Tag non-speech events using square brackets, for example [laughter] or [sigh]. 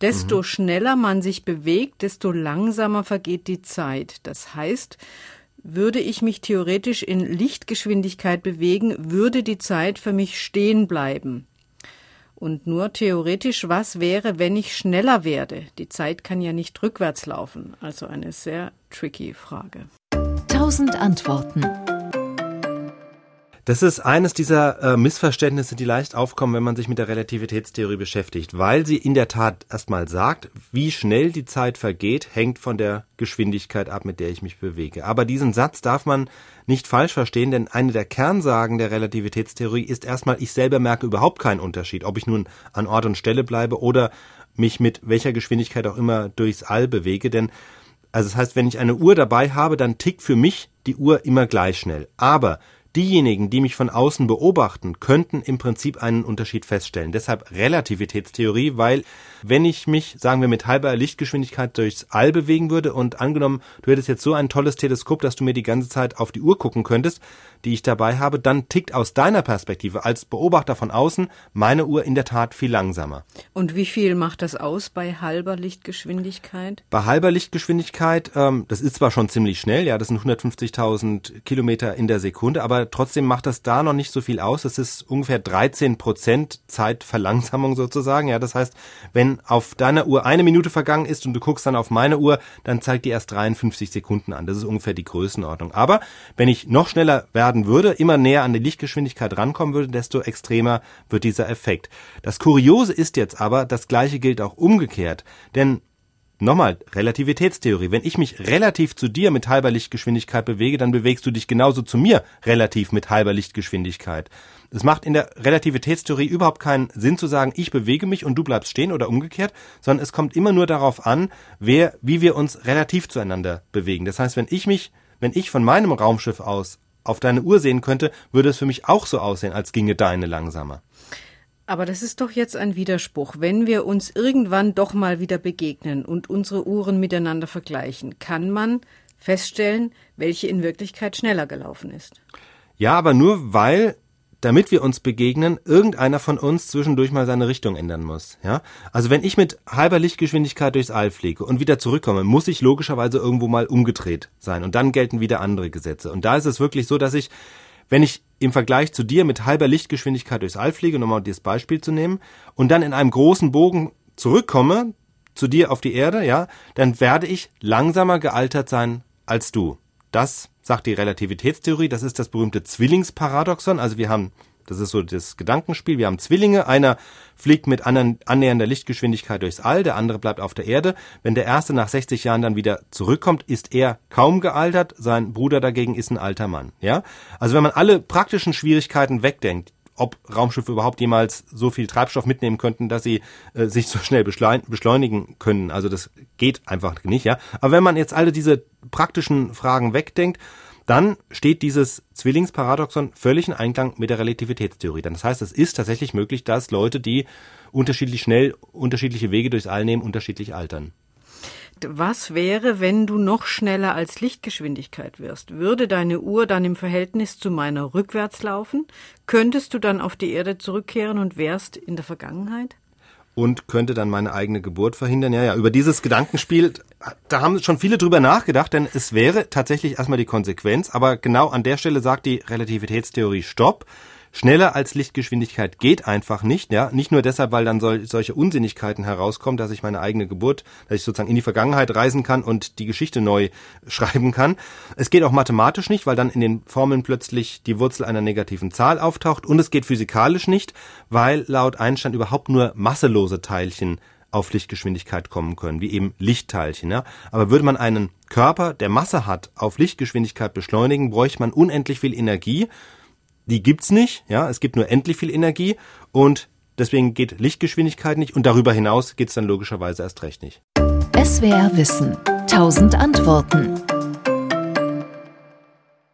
Desto mhm. schneller man sich bewegt, desto langsamer vergeht die Zeit. Das heißt, würde ich mich theoretisch in Lichtgeschwindigkeit bewegen, würde die Zeit für mich stehen bleiben. Und nur theoretisch, was wäre, wenn ich schneller werde? Die Zeit kann ja nicht rückwärts laufen. Also eine sehr tricky Frage. Tausend Antworten. Das ist eines dieser äh, Missverständnisse, die leicht aufkommen, wenn man sich mit der Relativitätstheorie beschäftigt, weil sie in der Tat erstmal sagt, wie schnell die Zeit vergeht, hängt von der Geschwindigkeit ab, mit der ich mich bewege. Aber diesen Satz darf man nicht falsch verstehen, denn eine der Kernsagen der Relativitätstheorie ist erstmal, ich selber merke überhaupt keinen Unterschied, ob ich nun an Ort und Stelle bleibe oder mich mit welcher Geschwindigkeit auch immer durchs All bewege, denn also das heißt, wenn ich eine Uhr dabei habe, dann tickt für mich die Uhr immer gleich schnell. Aber Diejenigen, die mich von außen beobachten, könnten im Prinzip einen Unterschied feststellen. Deshalb Relativitätstheorie, weil wenn ich mich, sagen wir, mit halber Lichtgeschwindigkeit durchs All bewegen würde und angenommen, du hättest jetzt so ein tolles Teleskop, dass du mir die ganze Zeit auf die Uhr gucken könntest, die ich dabei habe, dann tickt aus deiner Perspektive als Beobachter von außen meine Uhr in der Tat viel langsamer. Und wie viel macht das aus bei halber Lichtgeschwindigkeit? Bei halber Lichtgeschwindigkeit, ähm, das ist zwar schon ziemlich schnell, ja, das sind 150.000 Kilometer in der Sekunde, aber trotzdem macht das da noch nicht so viel aus. Das ist ungefähr 13 Prozent Zeitverlangsamung sozusagen. Ja, das heißt, wenn auf deiner Uhr eine Minute vergangen ist und du guckst dann auf meine Uhr, dann zeigt die erst 53 Sekunden an. Das ist ungefähr die Größenordnung. Aber wenn ich noch schneller werden würde, immer näher an die Lichtgeschwindigkeit rankommen würde, desto extremer wird dieser Effekt. Das Kuriose ist jetzt aber, das gleiche gilt auch umgekehrt. Denn Nochmal, Relativitätstheorie. Wenn ich mich relativ zu dir mit halber Lichtgeschwindigkeit bewege, dann bewegst du dich genauso zu mir relativ mit halber Lichtgeschwindigkeit. Es macht in der Relativitätstheorie überhaupt keinen Sinn zu sagen, ich bewege mich und du bleibst stehen oder umgekehrt, sondern es kommt immer nur darauf an, wer, wie wir uns relativ zueinander bewegen. Das heißt, wenn ich mich, wenn ich von meinem Raumschiff aus auf deine Uhr sehen könnte, würde es für mich auch so aussehen, als ginge deine langsamer. Aber das ist doch jetzt ein Widerspruch. Wenn wir uns irgendwann doch mal wieder begegnen und unsere Uhren miteinander vergleichen, kann man feststellen, welche in Wirklichkeit schneller gelaufen ist. Ja, aber nur weil damit wir uns begegnen, irgendeiner von uns zwischendurch mal seine Richtung ändern muss. Ja? Also wenn ich mit halber Lichtgeschwindigkeit durchs All fliege und wieder zurückkomme, muss ich logischerweise irgendwo mal umgedreht sein. Und dann gelten wieder andere Gesetze. Und da ist es wirklich so, dass ich, wenn ich im Vergleich zu dir mit halber Lichtgeschwindigkeit durchs All fliege, um mal dieses Beispiel zu nehmen, und dann in einem großen Bogen zurückkomme zu dir auf die Erde, ja, dann werde ich langsamer gealtert sein als du. Das sagt die Relativitätstheorie, das ist das berühmte Zwillingsparadoxon. Also wir haben, das ist so das Gedankenspiel, wir haben Zwillinge, einer fliegt mit annähernder Lichtgeschwindigkeit durchs All, der andere bleibt auf der Erde. Wenn der erste nach 60 Jahren dann wieder zurückkommt, ist er kaum gealtert, sein Bruder dagegen ist ein alter Mann. Ja? Also wenn man alle praktischen Schwierigkeiten wegdenkt, ob Raumschiffe überhaupt jemals so viel Treibstoff mitnehmen könnten, dass sie äh, sich so schnell beschleunigen können. Also das geht einfach nicht, ja. Aber wenn man jetzt alle diese praktischen Fragen wegdenkt, dann steht dieses Zwillingsparadoxon völlig in Einklang mit der Relativitätstheorie. Das heißt, es ist tatsächlich möglich, dass Leute, die unterschiedlich schnell unterschiedliche Wege durchs All nehmen, unterschiedlich altern was wäre, wenn du noch schneller als Lichtgeschwindigkeit wirst? Würde deine Uhr dann im Verhältnis zu meiner rückwärts laufen? Könntest du dann auf die Erde zurückkehren und wärst in der Vergangenheit? Und könnte dann meine eigene Geburt verhindern? Ja, ja, über dieses Gedankenspiel, da haben schon viele drüber nachgedacht, denn es wäre tatsächlich erstmal die Konsequenz, aber genau an der Stelle sagt die Relativitätstheorie Stopp. Schneller als Lichtgeschwindigkeit geht einfach nicht, ja. Nicht nur deshalb, weil dann sol solche Unsinnigkeiten herauskommen, dass ich meine eigene Geburt, dass ich sozusagen in die Vergangenheit reisen kann und die Geschichte neu [laughs] schreiben kann. Es geht auch mathematisch nicht, weil dann in den Formeln plötzlich die Wurzel einer negativen Zahl auftaucht. Und es geht physikalisch nicht, weil laut Einstein überhaupt nur masselose Teilchen auf Lichtgeschwindigkeit kommen können, wie eben Lichtteilchen. Ja? Aber würde man einen Körper, der Masse hat, auf Lichtgeschwindigkeit beschleunigen, bräuchte man unendlich viel Energie die gibt's nicht, ja, es gibt nur endlich viel Energie und deswegen geht Lichtgeschwindigkeit nicht und darüber hinaus geht's dann logischerweise erst recht nicht. SWR Wissen. Tausend Antworten.